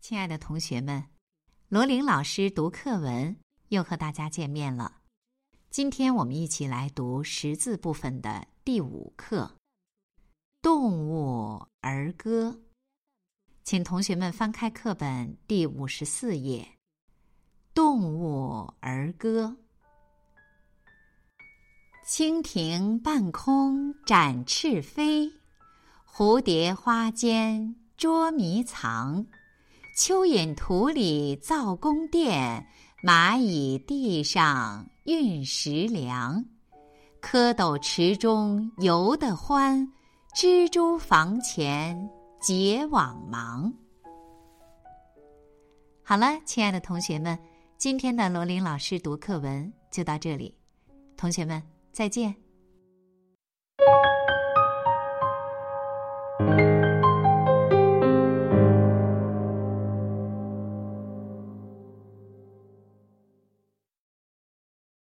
亲爱的同学们，罗琳老师读课文又和大家见面了。今天我们一起来读识字部分的第五课《动物儿歌》，请同学们翻开课本第五十四页，《动物儿歌》。蜻蜓半空展翅飞，蝴蝶花间捉迷藏。蚯蚓土里造宫殿，蚂蚁地上运食粮，蝌蚪池中游得欢，蜘蛛房前结网忙。好了，亲爱的同学们，今天的罗琳老师读课文就到这里，同学们再见。